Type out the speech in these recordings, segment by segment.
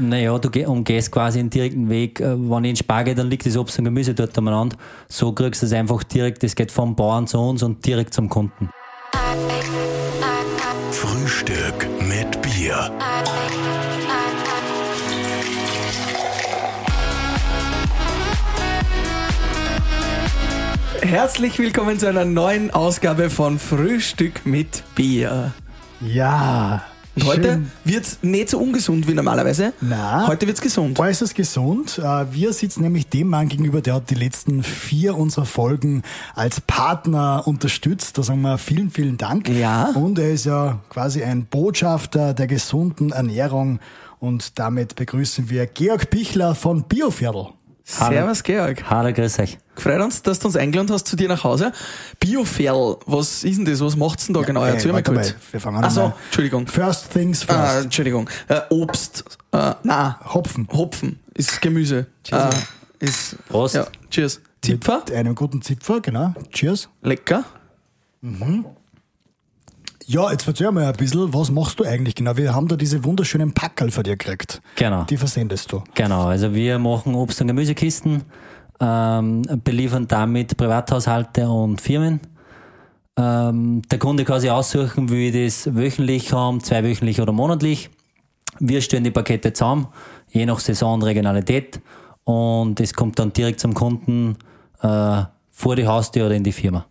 Naja, du geh- umgehst quasi einen direkten Weg. Äh, Wenn ich in Spar gehe, dann liegt das Obst und Gemüse dort umeinander. So kriegst du es einfach direkt, das geht vom Bauern zu uns und direkt zum Kunden. Frühstück mit Bier. Herzlich willkommen zu einer neuen Ausgabe von Frühstück mit Bier. Ja. Und heute schön. wird's nicht so ungesund wie normalerweise. Na. Heute wird's gesund. Äußerst gesund. Äh, Wir sitzen nämlich dem Mann gegenüber, der hat die letzten vier unserer Folgen als Partner unterstützt. Da sagen wir vielen, vielen Dank. Ja. Und er ist ja quasi ein Botschafter der gesunden Ernährung. Und damit begrüßen wir Georg Bichler von Bioviertel. Servus, Georg. Hallo, grüß euch. Gefreut uns, dass du uns eingeladen hast zu dir nach Hause. Bioferl, was ist denn das? Was macht's denn da genau? Äh, Erzähl mal warte kurz. mal, wir fangen Ach so, einmal- Entschuldigung. First things Ah, first. Entschuldigung. Äh, Obst. Äh, na, Hopfen. Hopfen ist Gemüse. Cheers. Äh, ist, Prost. Ja, cheers. Zipfer, Mit einem guten Zipfer, genau. Cheers. lecker. Ja, jetzt erzähl mal ein bisschen, was machst du eigentlich genau? Wir haben da diese wunderschönen Packerl von dir gekriegt. Genau. Die versendest du. Genau, also wir machen Obst- und Gemüsekisten, ähm, beliefern damit Privathaushalte und Firmen. Ähm, der Kunde kann sich aussuchen, will ich das wöchentlich haben, zweiwöchentlich oder monatlich. Wir stellen die Pakete zusammen, je nach Saison und Regionalität. Und es kommt dann direkt zum Kunden äh, vor die Haustür oder in die Firma.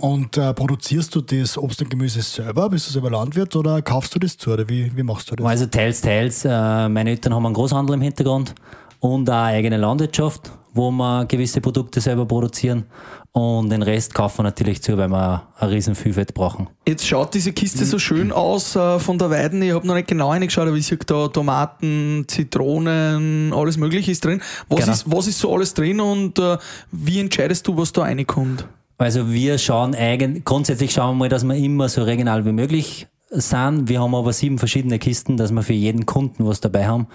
Und äh, produzierst du das Obst und Gemüse selber? Bist du selber Landwirt oder kaufst du das zu? Oder wie, wie machst du das? Also teils, teils. Äh, meine Eltern haben einen Großhandel im Hintergrund und auch eine eigene Landwirtschaft, wo wir gewisse Produkte selber produzieren. Und den Rest kaufen wir natürlich zu, weil wir ein riesen Vielfalt brauchen. Jetzt schaut diese Kiste so schön aus äh, von der Weiden. Ich habe noch nicht genau reingeschaut, aber ich sehe da Tomaten, Zitronen, alles Mögliche ist drin. Was, Genau. ist, was ist so alles drin und äh, wie entscheidest du, was da reinkommt? Also wir schauen eigen, grundsätzlich schauen wir mal, dass wir immer so regional wie möglich sind. Wir haben aber sieben verschiedene Kisten, dass wir für jeden Kunden was dabei haben.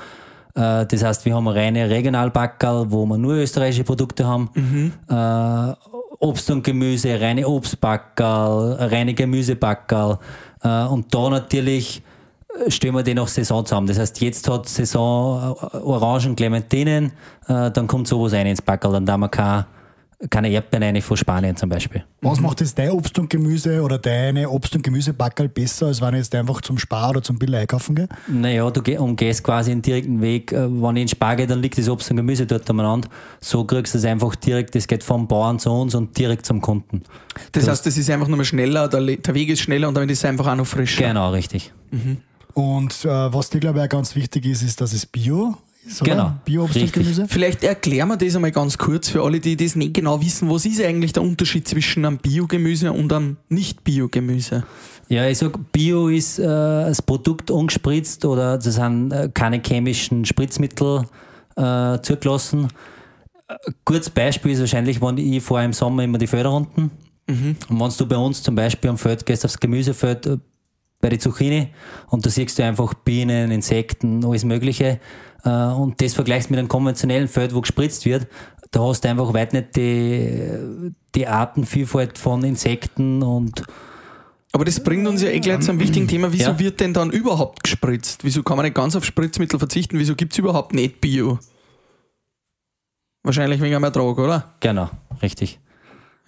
Äh, Das heißt, wir haben reine Regionalbackerl, wo wir nur österreichische Produkte haben. Äh, Obst und Gemüse, reine Obstbackerl, reine Gemüsebackerl. Äh, Und da natürlich stellen wir den nach Saison zusammen. Das heißt, jetzt hat Saison Orangen, Clementinen, dann kommt sowas rein ins Backerl. Dann da wir keine, keine Erdbeeren rein von Spanien zum Beispiel. Was macht jetzt dein Obst und Gemüse oder deine Obst- und Gemüsebackerl besser, als wenn ich jetzt einfach zum Spar oder zum Bill einkaufen gehe? Naja, du geh- umgehst quasi einen direkten Weg. Äh, Wenn ich in Spar gehe, dann liegt das Obst und Gemüse dort umeinander. So kriegst du es einfach direkt, das geht vom Bauern zu uns und direkt zum Kunden. Das heißt, das ist einfach nur mal schneller, der, der Weg ist schneller und damit ist es einfach auch noch frischer. Genau, richtig. Und äh, was dir, glaube ich, auch ganz wichtig ist, ist, dass es Bio ist, oder? Genau, Bio-Obst und. Gemüse? Vielleicht erklären wir das einmal ganz kurz für alle, die das nicht genau wissen. Was ist eigentlich der Unterschied zwischen einem Biogemüse und einem Nicht-Biogemüse? Ja, ich sag, Bio ist äh, das Produkt ungespritzt oder das sind äh, keine chemischen Spritzmittel äh, zugelassen. Kurzes Beispiel ist wahrscheinlich, wenn ich vor im Sommer immer die Felder unten und wenn du bei uns zum Beispiel am Feld gehst, aufs Gemüsefeld bei der Zucchini und da siehst du einfach Bienen, Insekten, alles Mögliche äh, und das vergleichst mit einem konventionellen Feld, wo gespritzt wird, da hast du einfach weit nicht die, die Artenvielfalt von Insekten und Aber das bringt uns ja eh gleich zu einem wichtigen Thema. Wieso Ja. wird denn dann überhaupt gespritzt? Wieso kann man nicht ganz auf Spritzmittel verzichten? Wieso gibt es überhaupt nicht Bio? Wahrscheinlich wegen einem Ertrag, oder? Genau, richtig.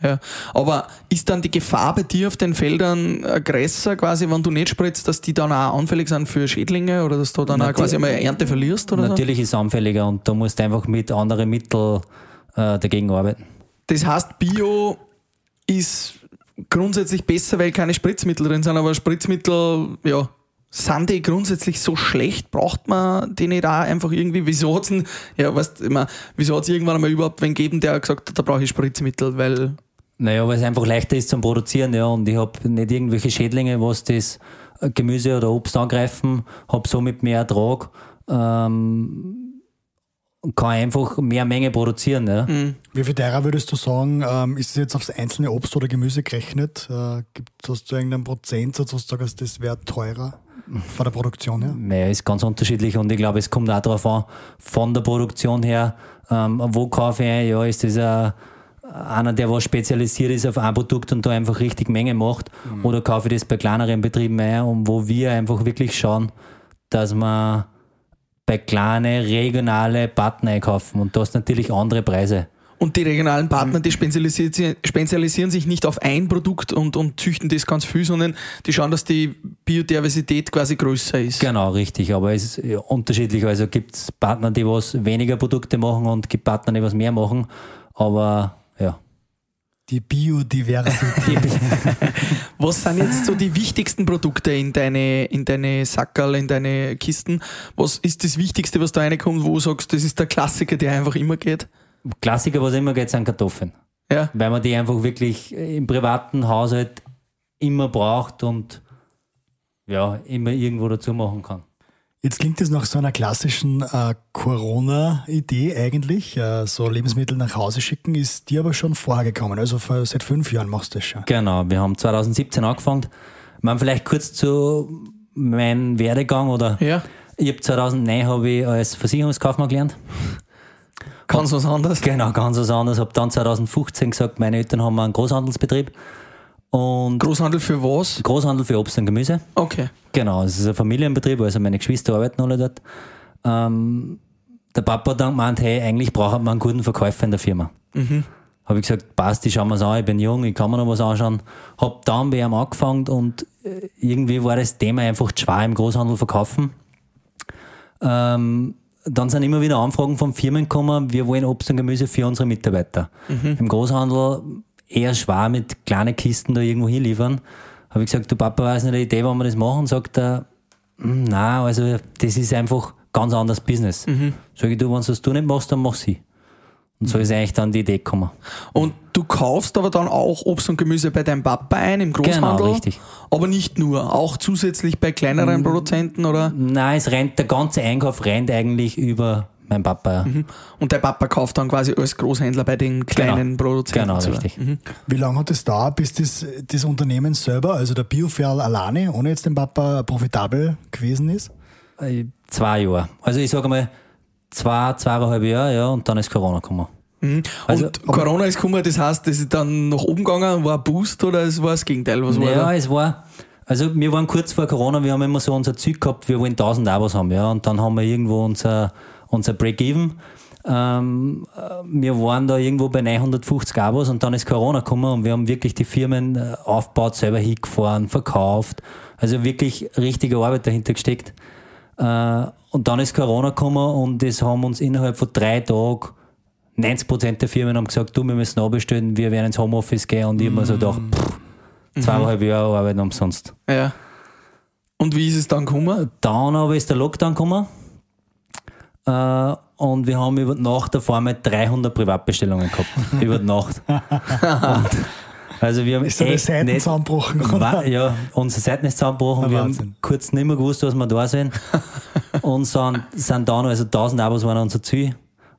Ja. Aber ist dann die Gefahr bei dir auf den Feldern äh, größer, quasi, wenn du nicht spritzt, dass die dann auch anfällig sind für Schädlinge oder dass du dann auch Natu- quasi einmal Ernte verlierst? Oder so? Natürlich ist es anfälliger und da musst du einfach mit anderen Mitteln äh, dagegen arbeiten. Das heißt, Bio ist grundsätzlich besser, weil keine Spritzmittel drin sind, aber Spritzmittel, ja, sind die grundsätzlich so schlecht? Braucht man die nicht auch einfach irgendwie? Wieso ja, weißt hat es irgendwann einmal überhaupt wen gegeben, der gesagt hat, da brauche ich Spritzmittel, weil, Naja, weil es einfach leichter ist zum Produzieren, ja, und ich habe nicht irgendwelche Schädlinge, was das äh, Gemüse oder Obst angreifen, habe somit mehr Ertrag ähm, und kann einfach mehr Menge produzieren. Ja. Wie viel teurer würdest du sagen, ähm, ist es jetzt aufs einzelne Obst oder Gemüse gerechnet? Äh, gibt, hast du irgendeinen Prozentsatz, wo du sagst, das wäre teurer von der Produktion her? Naja, ist ganz unterschiedlich und ich glaube, es kommt auch darauf an, von der Produktion her, ähm, wo kaufe ich ein, ja, ist das ein, einer, der was spezialisiert ist auf ein Produkt und da einfach richtig Menge macht, oder kaufe ich das bei kleineren Betrieben ein, und wo wir einfach wirklich schauen, dass wir bei kleinen regionale Partner einkaufen und da hast natürlich andere Preise. Und die regionalen Partner, die si- spezialisieren sich nicht auf ein Produkt und, und züchten das ganz viel, sondern die schauen, dass die Biodiversität quasi größer ist. Genau, richtig. Aber es ist unterschiedlich. Also gibt es Partner, die was weniger Produkte machen und gibt Partner, die was mehr machen. Aber. Die Biodiversität. Was sind jetzt so die wichtigsten Produkte in deine, in deine Sackerl, in deine Kisten? Was ist das Wichtigste, was da reinkommt, wo du sagst, das ist der Klassiker, der einfach immer geht? Klassiker, was immer geht, sind Kartoffeln. Ja. Weil man die einfach wirklich im privaten Haushalt immer braucht und ja, immer irgendwo dazu machen kann. Jetzt klingt das nach so einer klassischen äh, Corona-Idee eigentlich. Äh, so Lebensmittel nach Hause schicken ist dir aber schon vorher gekommen. Also vor, seit fünf Jahren machst du das schon. Genau, wir haben 2017 angefangen. Man vielleicht kurz zu meinem Werdegang oder Ja. ich habe 2009 habe ich als Versicherungskaufmann gelernt. Ganz was anderes. Genau, ganz was anderes. Habe dann 2015 gesagt, meine Eltern haben einen Großhandelsbetrieb und Großhandel für was? Großhandel für Obst und Gemüse. Okay. Genau, es ist ein Familienbetrieb, also meine Geschwister arbeiten alle dort. Ähm, der Papa hat dann gemeint, hey, eigentlich braucht man einen guten Verkäufer in der Firma. Habe ich gesagt, passt, ich schau mir's an, ich bin jung, ich kann mir noch was anschauen. Hab dann bei ihm angefangen und äh, irgendwie war das Thema einfach zu schwer im Großhandel verkaufen. Ähm, dann sind immer wieder Anfragen von Firmen gekommen, wir wollen Obst und Gemüse für unsere Mitarbeiter. Im Großhandel eher schwer mit kleinen Kisten da irgendwo hinliefern. Habe ich gesagt, du Papa, weiß nicht eine Idee, wann wir das machen? Sagt er, "Hm, nein, also das ist einfach ganz anderes Business. Sag ich, du, wenn du das du nicht machst, dann mach sie. Und so ist eigentlich dann die Idee gekommen. Und du kaufst aber dann auch Obst und Gemüse bei deinem Papa ein im Großhandel? Genau, richtig. Aber nicht nur, auch zusätzlich bei kleineren Produzenten oder? Nein, es rennt, der ganze Einkauf rennt eigentlich über meinen Papa. Und der Papa kauft dann quasi als Großhändler bei den kleinen Produzenten. Genau, richtig. Wie lange hat es dauert, bis das, das Unternehmen selber, also der Bioferl alleine, ohne jetzt den Papa, profitabel gewesen ist? Äh, Zwei Jahre. Also ich sage mal, zwei, zweieinhalb Jahre, ja, und dann ist Corona gekommen. Also- und Corona ist gekommen, das heißt, das ist dann nach oben gegangen, war ein Boost oder es war das Gegenteil? Was war Ja, da? es war, also wir waren kurz vor Corona, wir haben immer so unser Ziel gehabt, wir wollen 1000 Abos haben, ja, und dann haben wir irgendwo unser, unser Break-Even. Ähm, äh, wir waren da irgendwo bei 950 Abos und dann ist Corona gekommen und wir haben wirklich die Firmen äh, aufgebaut, selber hingefahren, verkauft. Also wirklich richtige Arbeit dahinter gesteckt. Äh, und dann ist Corona gekommen und es haben uns innerhalb von drei Tagen 90% der Firmen haben gesagt, du, wir müssen abbestellen, wir werden ins Homeoffice gehen und ich hab mir so gedacht, pff, zweieinhalb Jahre arbeiten umsonst. Ja. Und wie ist es dann gekommen? Dann aber ist der Lockdown gekommen äh, und wir haben über die Nacht auf einmal 300 Privatbestellungen gehabt. über die Nacht. Also wir haben Ist die echt Seiten nicht- oder? Ja, unsere Seiten ist zusammengebrochen. Wir Wahnsinn. haben kurz nicht mehr gewusst, was wir da sind. Und sind, sind dann, also 1000 Abos waren unser Ziel,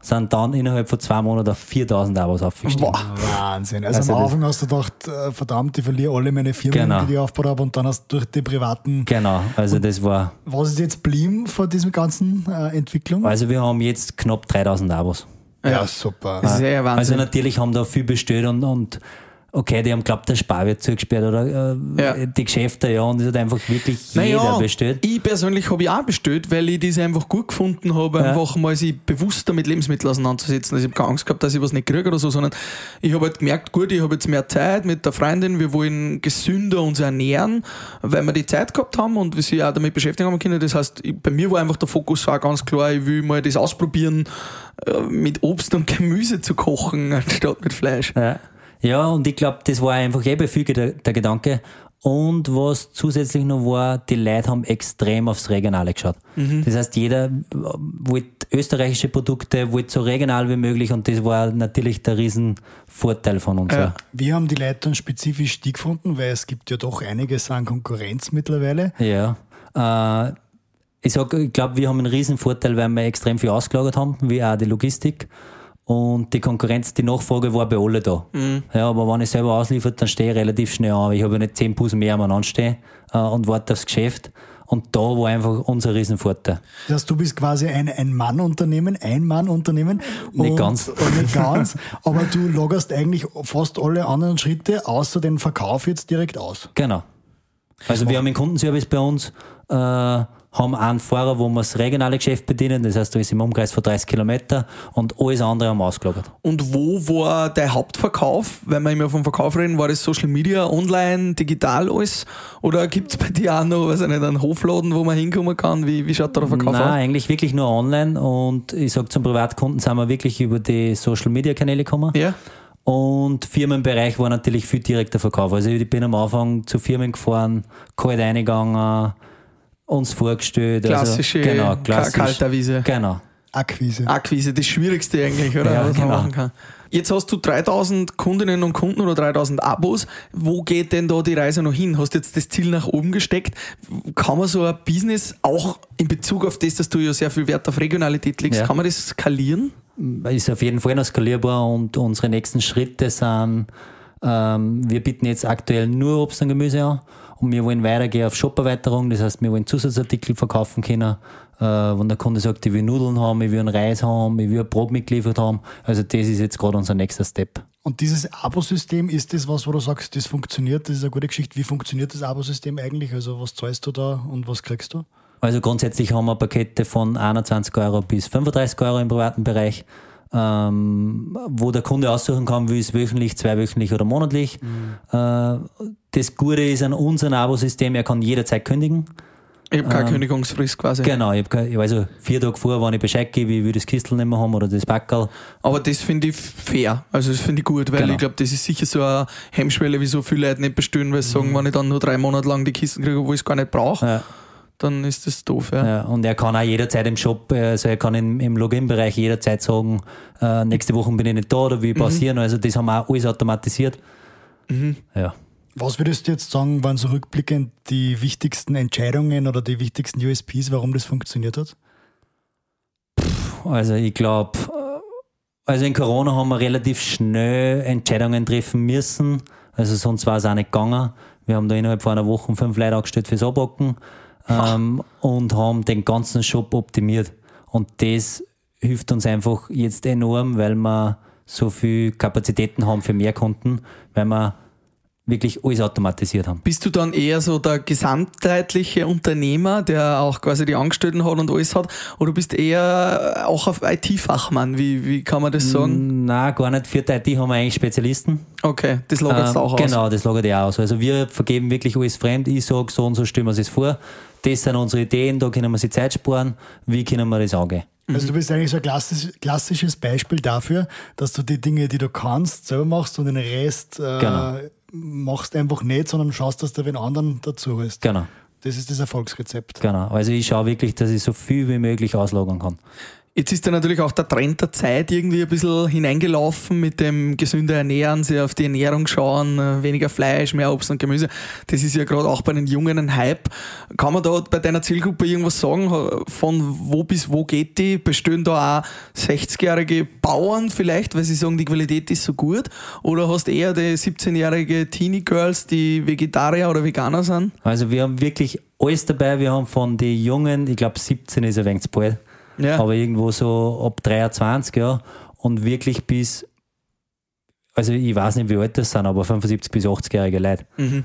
sind dann innerhalb von zwei Monaten auf 4000 Abos aufgestiegen. Boah. Wahnsinn. Also, Also am Anfang hast du gedacht, äh, verdammt, ich verliere alle meine Firmen, Genau. die ich aufgebaut habe und dann hast du durch die privaten... Genau, also das war, Was ist jetzt blieben von dieser ganzen äh, Entwicklung? also wir haben jetzt knapp 3000 Abos. ja, super. Das ist ja Also Wahnsinn. natürlich haben da viel bestellt und, und okay, die haben glaubt, der Spar wird zugesperrt oder äh, Ja. die Geschäfte, ja, und es hat einfach wirklich jeder naja, bestellt. ich persönlich habe ich auch bestellt, weil ich das einfach gut gefunden habe, Ja. einfach mal sich bewusster mit Lebensmitteln auseinanderzusetzen. Also ich habe keine Angst gehabt, dass ich was nicht kriege oder so, sondern ich habe halt gemerkt, gut, ich habe jetzt mehr Zeit mit der Freundin, wir wollen gesünder uns ernähren, weil wir die Zeit gehabt haben und wir sich auch damit beschäftigen haben können. Das heißt, ich, bei mir war einfach der Fokus auch ganz klar, ich will mal das ausprobieren, äh, mit Obst und Gemüse zu kochen, anstatt mit Fleisch. Ja, ja und ich glaube, das war einfach eh bei vielen der, der Gedanke. Und was zusätzlich noch war, die Leute haben extrem aufs Regionale geschaut. Das heißt, jeder wollte österreichische Produkte, wollte so regional wie möglich und das war natürlich der Riesenvorteil von uns. Ja. Ja. Wie haben die Leute dann spezifisch die gefunden? Weil es gibt ja doch einiges an Konkurrenz mittlerweile. Ja. Äh, ich sag, ich glaube, wir haben einen riesen Vorteil, weil wir extrem viel ausgelagert haben, wie auch die Logistik. Und die Konkurrenz, die Nachfrage war bei alle da. Ja, aber wenn ich selber ausliefert, dann stehe ich relativ schnell an. Ich habe ja nicht zehn Busen mehr am anstehen äh, und warte aufs Geschäft. Und da war einfach unser Riesenvorteil. Das heißt, du bist quasi ein Ein-Mann-Unternehmen, Ein-Mann-Unternehmen. Nicht ganz. Nicht ganz. aber du loggerst eigentlich fast alle anderen Schritte außer den Verkauf jetzt direkt aus. Genau. Also wir haben einen Kundenservice bei uns, äh, haben einen Fahrer, wo wir das regionale Geschäft bedienen, das heißt, da ist im Umkreis von 30 Kilometer und alles andere haben wir ausgelagert. Und wo war der Hauptverkauf? Wenn wir immer vom Verkauf reden, war das Social Media, online, digital alles? Oder gibt es bei dir auch noch, weiß ich nicht, einen Hofladen, wo man hinkommen kann? Wie, wie schaut da der Verkauf Nein, aus? eigentlich wirklich nur online und ich sag zum Privatkunden sind wir wirklich über die Social Media Kanäle gekommen. Ja? Und Firmenbereich war natürlich viel direkter Verkauf. Also ich bin am Anfang zu Firmen gefahren, kalt reingegangen, uns vorgestellt. Klassische also, genau, klassisch. Kalterwiese. Genau. Akquise. Akquise, das Schwierigste eigentlich, oder? Ja, was man genau. machen kann. Jetzt hast du 3000 Kundinnen und Kunden oder 3000 Abos. Wo geht denn da die Reise noch hin? Hast du jetzt das Ziel nach oben gesteckt? Kann man so ein Business auch in Bezug auf das, dass du ja sehr viel Wert auf Regionalität legst, Ja. kann man das skalieren? Ist auf jeden Fall noch skalierbar und unsere nächsten Schritte sind, ähm, wir bieten jetzt aktuell nur Obst und Gemüse an und wir wollen weitergehen auf Shop-Erweiterung. Das heißt, wir wollen Zusatzartikel verkaufen können, äh, wenn der Kunde sagt, ich will Nudeln haben, ich will einen Reis haben, ich will ein Brot mitgeliefert haben. Also das ist jetzt gerade unser nächster Step. Und dieses Abo-System, ist das was, wo du sagst, das funktioniert? Das ist eine gute Geschichte. Wie funktioniert das Abo-System eigentlich? Also was zahlst du da und was kriegst du? Also grundsätzlich haben wir Pakete von 21 Euro bis 35 Euro im privaten Bereich, ähm, wo der Kunde aussuchen kann, will es wöchentlich, zweiwöchentlich oder monatlich. Äh, das Gute ist an unserem Abo-System, er kann jederzeit kündigen. Ich habe keine Kündigungsfrist quasi. Genau, ich habe also vier Tage vor, wenn ich Bescheid gebe, ich will das Kistel nicht mehr haben oder das Backerl. Aber das finde ich fair. Also das finde ich gut, weil Genau. ich glaube, das ist sicher so eine Hemmschwelle, wieso viele Leute nicht bestellen, weil sie sagen, wenn ich dann nur drei Monate lang die Kisten kriege, wo ich es gar nicht brauche, Ja, dann ist das doof. Ja. ja. Und er kann auch jederzeit im Shop, äh, also er kann im, im Login-Bereich jederzeit sagen, äh, nächste Woche bin ich nicht da oder wie passieren. Also das haben wir auch alles automatisiert. Ja. Was würdest du jetzt sagen, waren so rückblickend die wichtigsten Entscheidungen oder die wichtigsten USPs, warum das funktioniert hat? Also ich glaube, also in Corona haben wir relativ schnell Entscheidungen treffen müssen. Also sonst war es auch nicht gegangen. Wir haben da innerhalb von einer Woche fünf Leute angestellt fürs Abbacken ähm, und haben den ganzen Shop optimiert. Und das hilft uns einfach jetzt enorm, weil wir so viel Kapazitäten haben für mehr Kunden, weil wir wirklich alles automatisiert haben. Bist du dann eher so der gesamtheitliche Unternehmer, der auch quasi die Angestellten hat und alles hat, oder bist du eher auch auf IT-Fachmann? Wie, wie kann man das sagen? Nein, gar nicht. Für die IT haben wir eigentlich Spezialisten. Okay, das lagert Ähm, auch aus. Genau, das lagert ja aus. Also wir vergeben wirklich alles fremd. Ich sage, so und so stellen wir es vor. Das sind unsere Ideen, da können wir sich Zeit sparen. Wie können wir das angehen? Also du bist eigentlich so ein klassisch, klassisches Beispiel dafür, dass du die Dinge, die du kannst, selber machst und den Rest äh, Genau. machst einfach nicht, sondern schaust, dass du wen anderen dazu hast. Genau, Das ist das Erfolgsrezept. genau. Also ich schaue wirklich, dass ich so viel wie möglich auslagern kann. Jetzt ist da natürlich auch der Trend der Zeit irgendwie ein bisschen hineingelaufen mit dem gesünder Ernähren, sich auf die Ernährung schauen, äh, weniger Fleisch, mehr Obst und Gemüse. Das ist ja gerade auch bei den Jungen ein Hype. Kann man da bei deiner Zielgruppe irgendwas sagen? Von wo bis wo geht die? Bestehen da auch 60-jährige Bauern vielleicht, weil sie sagen, die Qualität ist so gut? Oder hast eher die 17-jährige Teenie-Girls, die Vegetarier oder Veganer sind? Also wir haben wirklich alles dabei. Wir haben von den Jungen, ich glaube 17 ist ein wenig zu bald, Ja. aber irgendwo so ab 23, ja. Und wirklich bis, also ich weiß nicht, wie alt das sind, aber 75 bis 80-jährige Leute. Mhm.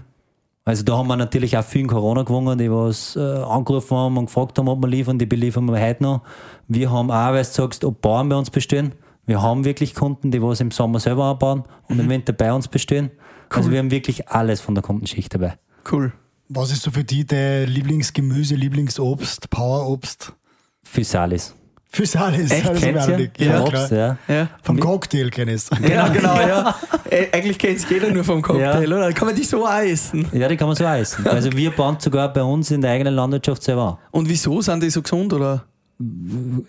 Also da haben wir natürlich auch viel in Corona gewonnen, die was äh, angerufen haben und gefragt haben, ob wir liefern, die beliefern wir heute noch. Wir haben auch, weil du sagst, ob Bauern bei uns bestehen. Wir haben wirklich Kunden, die was im Sommer selber anbauen und im Winter bei uns bestehen. Also wir haben wirklich alles von der Kundenschicht dabei. Cool. Was ist so für die dein Lieblingsgemüse, Lieblingsobst, Powerobst? Physalis. Physalis, Echt? das Kennst. Vom Ja, Obst, klar. ja. Ja. Vom Cocktail kenne ich es. Genau, genau, ja. Äh, Eigentlich kennt es jeder nur vom Cocktail, Ja. oder? Kann man die so auch essen? Ja, die kann man so auch essen. Also wir bauen sogar bei uns in der eigenen Landwirtschaft selber an. Und wieso sind die so gesund, oder?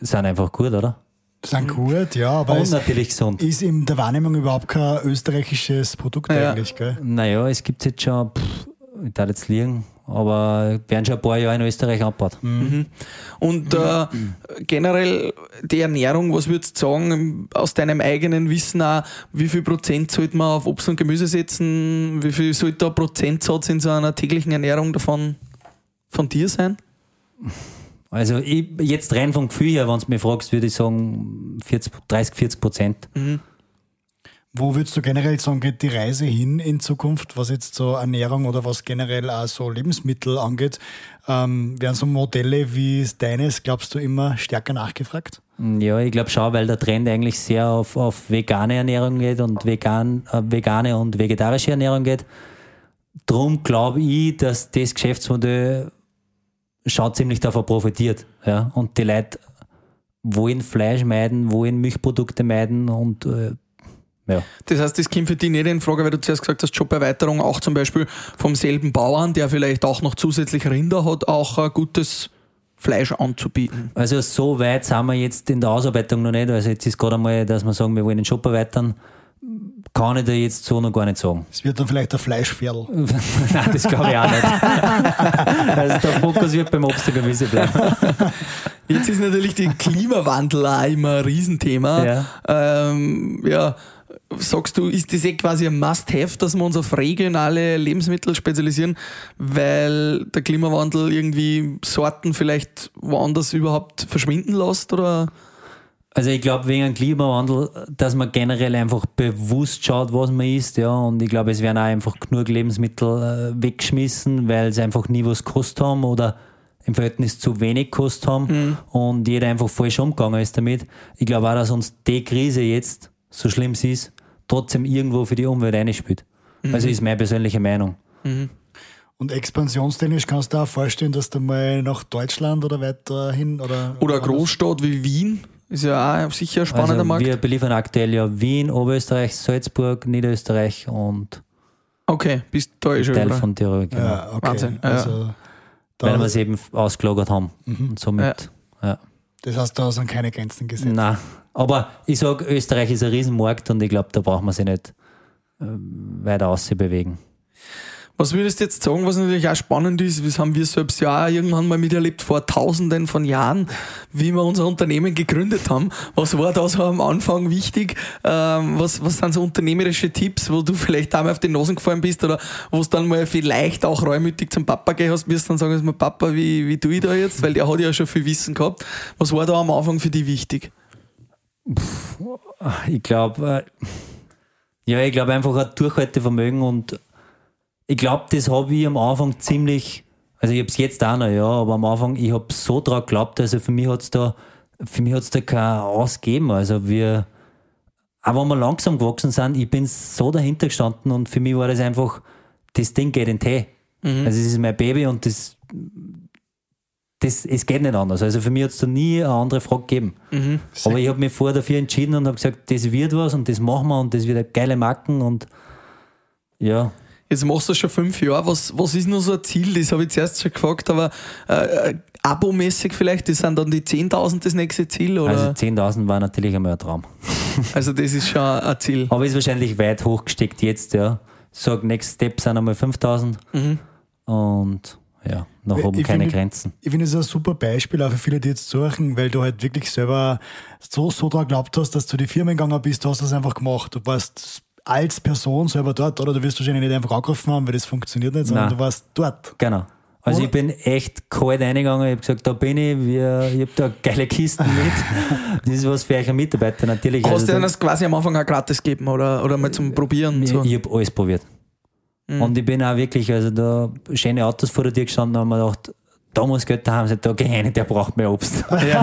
Sind einfach gut, oder? Sind gut, ja, aber Und es natürlich gesund. ist in der Wahrnehmung überhaupt kein österreichisches Produkt Ja. eigentlich, gell? Naja, es gibt jetzt schon, pff, ich darf jetzt liegen, aber werden schon ein paar Jahre in Österreich angebaut. Und äh, generell die Ernährung, was würdest du sagen, aus deinem eigenen Wissen auch, wie viel Prozent sollte man auf Obst und Gemüse setzen? Wie viel sollte der Prozentsatz in so einer täglichen Ernährung davon von dir sein? Also ich, jetzt rein vom Gefühl her, wenn du mich fragst, würde ich sagen 40, 30, 40 Prozent. Wo würdest du generell sagen, geht die Reise hin in Zukunft, was jetzt so Ernährung oder was generell auch so Lebensmittel angeht? Ähm, werden so Modelle wie deines, glaubst du, immer stärker nachgefragt? Ja, ich glaube schon, weil der Trend eigentlich sehr auf, auf vegane Ernährung geht und vegan, äh, vegane und vegetarische Ernährung geht. Drum glaube ich, dass das Geschäftsmodell schon ziemlich davon profitiert. Ja? Und die Leute wollen Fleisch meiden, wollen Milchprodukte meiden und äh, ja. Das heißt, das kommt für dich nicht in Frage, weil du zuerst gesagt hast, Joberweiterung auch zum Beispiel vom selben Bauern, der vielleicht auch noch zusätzlich Rinder hat, auch ein gutes Fleisch anzubieten. Also so weit sind wir jetzt in der Ausarbeitung noch nicht. Also jetzt ist gerade einmal, dass wir sagen, wir wollen den Shop erweitern. Kann ich dir jetzt so noch gar nicht sagen. Es wird dann vielleicht ein Fleischviertel. Nein, das glaube ich auch nicht. also der Fokus wird beim Obst und Gemüse bleiben. Jetzt ist natürlich der Klimawandel auch immer ein Riesenthema. Ja. Ähm, ja, sagst du, ist das eh quasi ein Must-Have, dass wir uns auf regionale Lebensmittel spezialisieren, weil der Klimawandel irgendwie Sorten vielleicht woanders überhaupt verschwinden lässt? Oder? Also ich glaube wegen dem Klimawandel, dass man generell einfach bewusst schaut, was man isst, ja. Und ich glaube, es werden auch einfach genug Lebensmittel äh, weggeschmissen, weil sie einfach nie was gekostet haben oder im Verhältnis zu wenig gekostet haben und jeder einfach falsch umgegangen ist damit. Ich glaube auch, dass uns die Krise jetzt, so schlimm sie ist, trotzdem irgendwo für die Umwelt einspielt. Also ist meine persönliche Meinung. Und expansionstechnisch kannst du dir auch vorstellen, dass du mal nach Deutschland oder weiter hin oder. Oder eine Großstadt wie Wien ist ja auch sicher ein spannender also Markt. wir beliefern aktuell ja Wien, Oberösterreich, Salzburg, Niederösterreich und Okay, bist da eh schon Teil überall. von Tirol. Genau. Ja, okay. Wahnsinn, ja. Also, Weil da, wir es eben ausgelagert haben. Und somit, ja. Das heißt, da sind keine Grenzen gesetzt. Nein. Aber ich sage, Österreich ist ein Riesenmarkt und ich glaube, da braucht man sich nicht ähm, weiter auszubewegen. Was würdest du jetzt sagen, was natürlich auch spannend ist, das haben wir selbst ja auch irgendwann mal miterlebt, vor tausenden von Jahren, wie wir unser Unternehmen gegründet haben. Was war da so am Anfang wichtig? Ähm, was, was sind so unternehmerische Tipps, wo du vielleicht auch mal auf die Nasen gefallen bist oder wo es dann mal vielleicht auch reumütig zum Papa gehen hast, wirst dann sagen, jetzt mal, Papa, wie, wie tue ich da jetzt? Weil der hat ja schon viel Wissen gehabt. Was war da am Anfang für dich wichtig? Ich glaube, äh, ja, ich glaube einfach ein Durchhaltevermögen und ich glaube, das habe ich am Anfang ziemlich, also ich habe es jetzt auch noch, ja, aber am Anfang, ich habe so dran geglaubt, also für mich hat es da, für mich hat es da kein Ausgeben, also wir, auch wenn wir langsam gewachsen sind, ich bin so dahinter gestanden und für mich war das einfach, das Ding geht in den Tee. Also es ist mein Baby und das, das, es geht nicht anders. Also für mich hat es da nie eine andere Frage gegeben. Aber ich habe mich vorher dafür entschieden und habe gesagt, das wird was und das machen wir und das wird eine geile Marken und ja, Jetzt machst du das schon fünf Jahre. Was, was ist nur so ein Ziel? Das habe ich zuerst schon gefragt, aber äh, äh, abomäßig vielleicht, das sind dann die 10.000 das nächste Ziel? Oder? also Also, 10.000 war natürlich einmal ein Traum. das ist schon ein Ziel. Aber ist wahrscheinlich weit hochgesteckt jetzt, ja. Sag, Next Step sind einmal 5.000 und ja, nach oben Ich keine finde- Grenzen. Ich finde es ein super Beispiel auch für viele, die jetzt suchen, weil du halt wirklich selber so, so daran geglaubt hast, dass du die Firma gegangen bist, du hast das einfach gemacht. Du warst als Person selber dort, oder? Du wirst wahrscheinlich nicht einfach angerufen haben, weil das funktioniert nicht, sondern Nein. du warst dort. Genau. Also Oder? ich bin echt kalt reingegangen, ich habe gesagt, da bin ich, wir, ich habe da geile Kisten mit. das ist was für eure Mitarbeiter natürlich. Hast Also du denen das quasi am Anfang auch gratis gegeben oder, oder mal zum Probieren? So? Ich, ich habe alles probiert. Und ich bin auch wirklich, also da schöne Autos vor der Tür gestanden und haben mir gedacht, da muss Geld daheim sein, da geh rein, der braucht mehr Obst. Und hast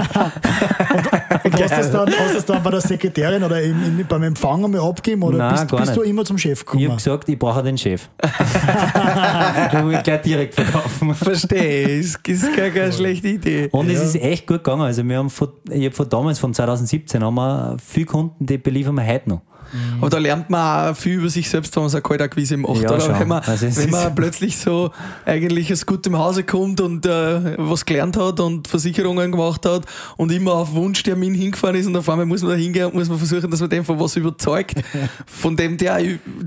du das dann, hast du das dann bei der Sekretärin oder im, im, beim Empfang einmal abgeben oder Nein, bist, gar bist du immer zum Chef Ich gekommen? habe gesagt, ich brauche den Chef. ich will gleich direkt verkaufen. Verstehe, ist, ist keine, keine schlechte Idee. Und es ist echt gut gegangen. Also wir haben von, ich habe von damals, von 2017, haben wir viele Kunden, die beliefern wir heute noch. Aber da lernt man auch viel über sich selbst, wenn man so eine Kaltakquise macht. Ja, oder? schon. Wenn man, Also wenn man plötzlich so eigentlich aus gutem Hause kommt und äh, was gelernt hat und Versicherungen gemacht hat und immer auf Wunschtermin hingefahren ist und auf einmal muss man da hingehen und muss man versuchen, dass man den von was überzeugt, von dem der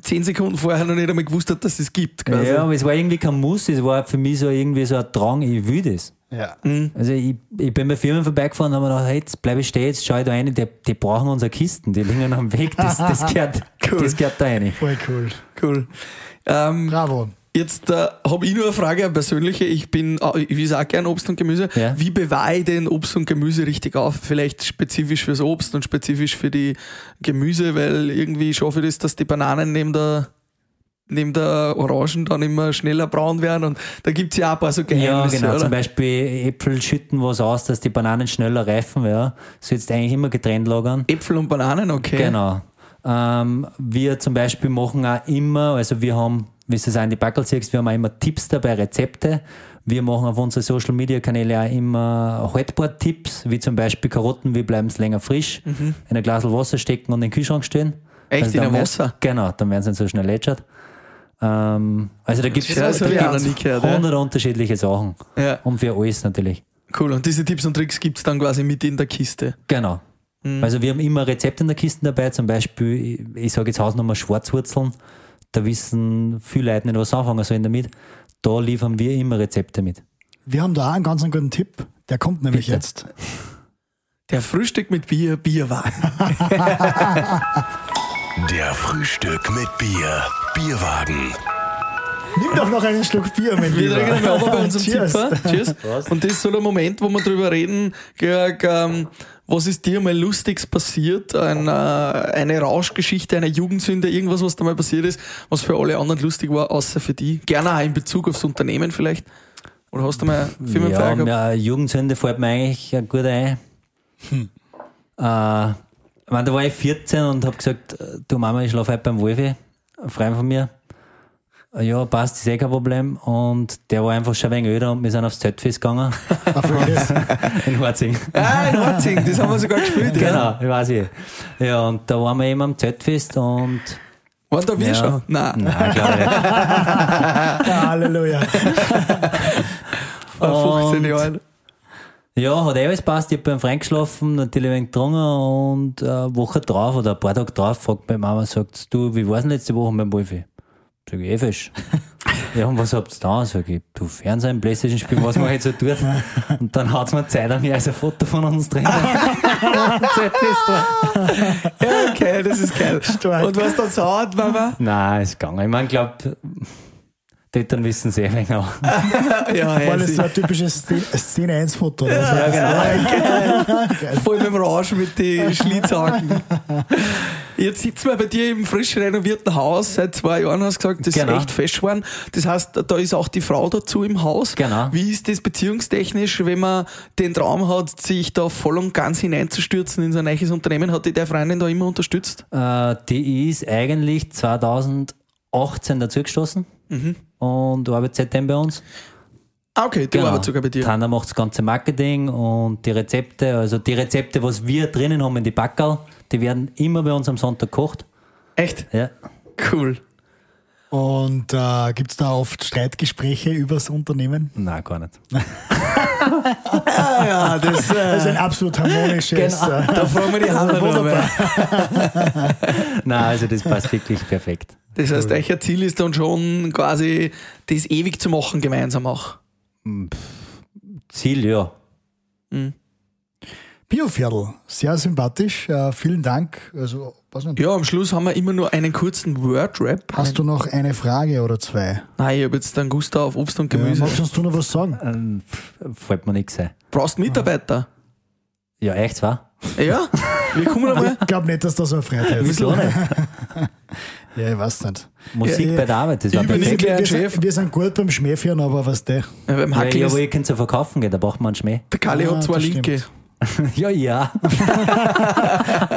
zehn Sekunden vorher noch nicht einmal gewusst hat, dass es gibt. Quasi. Ja, aber es war irgendwie kein Muss, es war für mich so irgendwie so ein Drang, ich will das. Ja. Also ich, ich bin bei Firmen vorbeigefahren und habe mir gedacht, hey, jetzt bleibe ich stehen, jetzt schaue ich da rein, die, die brauchen unsere Kisten, die liegen am Weg, das, das, gehört, das gehört da rein. Voll cool. Cool. Ähm, Bravo. Jetzt äh, habe ich nur eine Frage, eine persönliche. Ich bin, ich esse auch gerne Obst und Gemüse. Ja. Wie bewahre ich denn Obst und Gemüse richtig auf? Vielleicht spezifisch fürs Obst und spezifisch für die Gemüse, weil irgendwie schaffe ich das, dass die Bananen neben der, neben der Orangen dann immer schneller braun werden. Und da gibt es ja auch ein paar so Ja, Geheimnisse, genau. oder? Zum Beispiel Äpfel schütten was aus, dass die Bananen schneller reifen. Ja. Sollst eigentlich immer getrennt lagern. Äpfel und Bananen, okay. Genau. Ähm, wir zum Beispiel machen auch immer, also wir haben, wie es in die Backel siehst, wir haben auch immer Tipps dabei, Rezepte. Wir machen auf unsere Social Media Kanäle auch immer Haltbar-Tipps, wie zum Beispiel Karotten, wie bleiben sie länger frisch, in ein Glas Wasser stecken und in den Kühlschrank stellen. Mhm. Echt, in dann ein Wasser? Genau, dann werden sie nicht so schnell lätschert. Ähm, also da gibt es Ja, ja. hundert unterschiedliche Sachen. Ja. Und für alles natürlich. Cool. Und diese Tipps und Tricks gibt es dann quasi mit in der Kiste. Genau. Mhm. Also wir haben immer Rezepte in der Kiste dabei, zum Beispiel, ich, sage jetzt Hausnummer Schwarzwurzeln, da wissen viele Leute nicht, was anfangen sollen damit. Da liefern wir immer Rezepte mit. Wir haben da auch einen ganz einen guten Tipp. Der kommt nämlich Bitte. jetzt. Der Frühstück mit Bier, Bierwagen. Der Frühstück mit Bier. Bierwagen. Nimm doch noch einen Schluck Bier, mein Wir Lieber. trinken einmal bei unserem Cheers. Zipfer. Cheers. Und das ist so der Moment, wo wir drüber reden, Georg, ähm, was ist dir mal Lustiges passiert? Ein, äh, eine Rauschgeschichte, eine Jugendsünde, irgendwas, was da mal passiert ist, was für alle anderen lustig war, außer für die. Gerne auch in Bezug aufs Unternehmen vielleicht. Oder hast du mal Firmenfeier Ja, gehabt? ja, Jugendsünde fällt mir eigentlich gut ein. Hm. Äh, ich meine, da war ich 14 und habe gesagt, äh, du Mama, ich schlafe heute beim Wolfi, ein Freund von mir. Äh, Ja, passt, ist eh kein Problem. Und der war einfach schon ein wenig öder und wir sind aufs Zeltfest gegangen. in Horzing. Ah, in Horzing, das haben wir sogar gespielt. Ja. Genau, ich weiß ich. Ja, und da waren wir eben am Zeltfest und. Waren da wir Ja. schon? Nein. Nein, glaube nicht. Halleluja. Vor 15 Und- Jahren. Ja, hat eh alles passt. Ich hab beim Freund geschlafen, natürlich ein wenig getrunken und eine Woche drauf oder ein paar Tage drauf fragt meine Mama, sagt, du, wie war's denn letzte Woche beim Wolfi? Sag ich, eh fesch. ja, und was habt ihr da? Sag ich, du Fernsehen, Playstation spielen, was man halt so tut. Und dann hat's mir Zeit an mir als ein Foto von uns drin. Ja, okay, das ist geil. Stark. Und was dann sauert, Mama? Nein, ist gegangen. Ich mein, glaub, Eltern wissen sehr wenig auch. Ja, ja, das so ein typisches Szene- Szene 1 Foto? oder so? Voll mit dem Rausch mit den Schlitzhaken. Jetzt sitzen wir bei dir im frisch renovierten Haus. Seit zwei Jahren hast du gesagt, das Genau. ist echt fesch geworden. Das heißt, da ist auch die Frau dazu im Haus. Genau. Wie ist das beziehungstechnisch, wenn man den Traum hat, sich da voll und ganz hineinzustürzen in so ein neues Unternehmen? Hat die der Freundin da immer unterstützt? Äh, die ist eigentlich 2018 dazugestoßen und arbeitet seitdem bei uns. Ah, okay, die arbeitet sogar bei dir. Tana macht das ganze Marketing und die Rezepte. Also die Rezepte, was wir drinnen haben in die Backerl, die werden immer bei uns am Sonntag gekocht. Echt? Ja. Cool. Und äh, gibt es da oft Streitgespräche übers Unternehmen? Nein, gar nicht. Ah ja, das, Das ist äh, ein absolut harmonisches. Genau. äh, da fragen wir die Hand Wunderbar. Nein, also das passt wirklich perfekt. Das heißt, euer Ziel ist dann schon quasi, das ewig zu machen gemeinsam auch. Ziel, ja. Bioviertel, sehr sympathisch. Äh, vielen Dank. Also, was nicht, Ja, am Schluss haben wir immer nur einen kurzen Word-Rap. Hast du noch eine Frage oder zwei? Nein, ich habe jetzt dann Gusta auf Obst und Ja, Gemüse. magst du noch was sagen? Ähm, fällt mir nichts ein. Brauchst Mitarbeiter? Ja, echt, zwar? Ja? Wir kommen einmal. Ich glaube nicht, dass das so eine Freiheit ist. Ja, ich weiß nicht. Musik Ja, ja. bei der Arbeit, das war perfekt. Wir, Chef. sind, wir sind gut beim Schmähführen, aber was der? Ja, beim Ja, Hackeln ja, ist, aber ihr könnt ja verkaufen gehen, da braucht man einen Schmäh. der Kali Ah, hat zwei das Linke. stimmt. Ja, ja.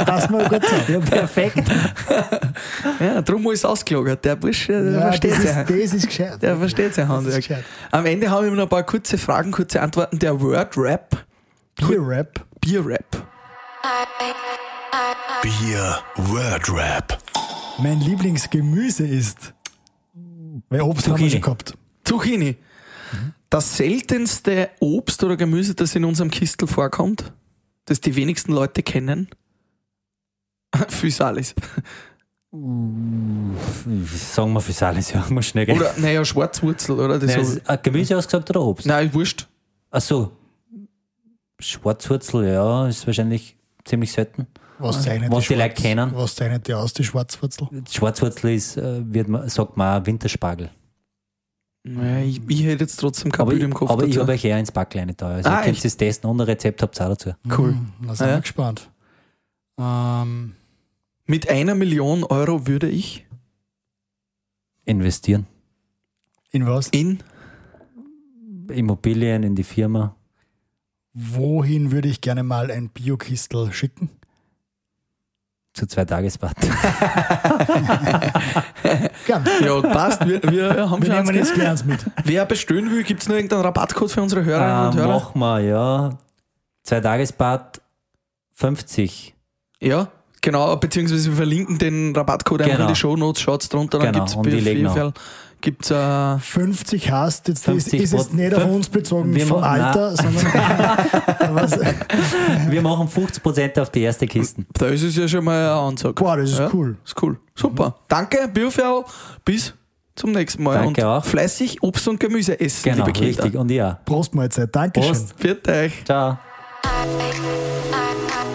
Passt mal gut zusammen. Ja, perfekt. Ja, drum ist ausgelagert. Der Bursche, der Ja, versteht das, das ist gescheit. Der versteht sein Das Handwerk. gescheit. Am Ende haben wir noch ein paar kurze Fragen, kurze Antworten. Der Word-Rap, Bier-Rap. Bier-Rap. Bier Word Rap. Mein Lieblingsgemüse ist. Weil Obst haben wir Zucchini. schon gehabt. Zucchini. Das seltenste Obst oder Gemüse, das in unserem Kistel vorkommt, das die wenigsten Leute kennen. Physalis. Sagen wir alles, ja, muss schnell gehen. Oder, naja, Schwarzwurzel, oder? Das Nein, so. Gemüse ausgesagt oder Obst? Nein, wurscht. Ach so. Schwarzwurzel, ja, ist wahrscheinlich ziemlich selten. Was zeichnet Was die Schwarz- Leute kennen. Was zeichnet die aus, die Schwarzwurzel? Schwarzwurzel ist, äh, wird man, sagt man auch Winterspargel. Naja, ich, ich hätte jetzt trotzdem kein Aber, Bild ich, im Kopf aber ich dazu. habe euch eher ins Backleine da. Also Ah, ihr könnt es testen und ein Rezept habt ihr auch dazu. Cool. Hm, Da sind Ah, ja. wir gespannt. Ähm, Mit einer Million Euro würde ich Investieren. in was? in Immobilien in die Firma. Wohin würde ich gerne mal ein Biokistel schicken? Zu zwei Tagesbad. Gern. Ja, passt. Wir, wir haben Wir schon eins nehmen jetzt gleich eins mit. Wer bestellen will, gibt es noch irgendeinen Rabattcode für unsere Hörerinnen und äh, Hörer? machen wir, ja. Zwei Tagesbad 50. Ja, genau, beziehungsweise wir verlinken den Rabattcode einfach Genau. in die Shownotes, schaut's drunter, dann Genau, die legen auch. Gibt's äh, 50 hast, jetzt 50 ist, ist jetzt nicht auf uns bezogen Wir vom machen- Alter, sondern was, Wir machen 50% auf die erste Kiste. da ist es ja schon mal eine Ansage. Boah, das ist ja, cool. Ist cool. Super. Danke, Bioferl. Bis zum nächsten Mal. Danke und auch. fleißig Obst und Gemüse essen, Genau, liebe Kinder. richtig. Und ja. Prostmahlzeit. Dankeschön. Prost. Viert euch. Ciao.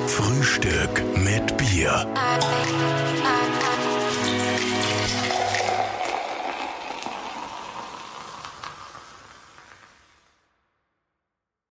Frühstück mit Bier.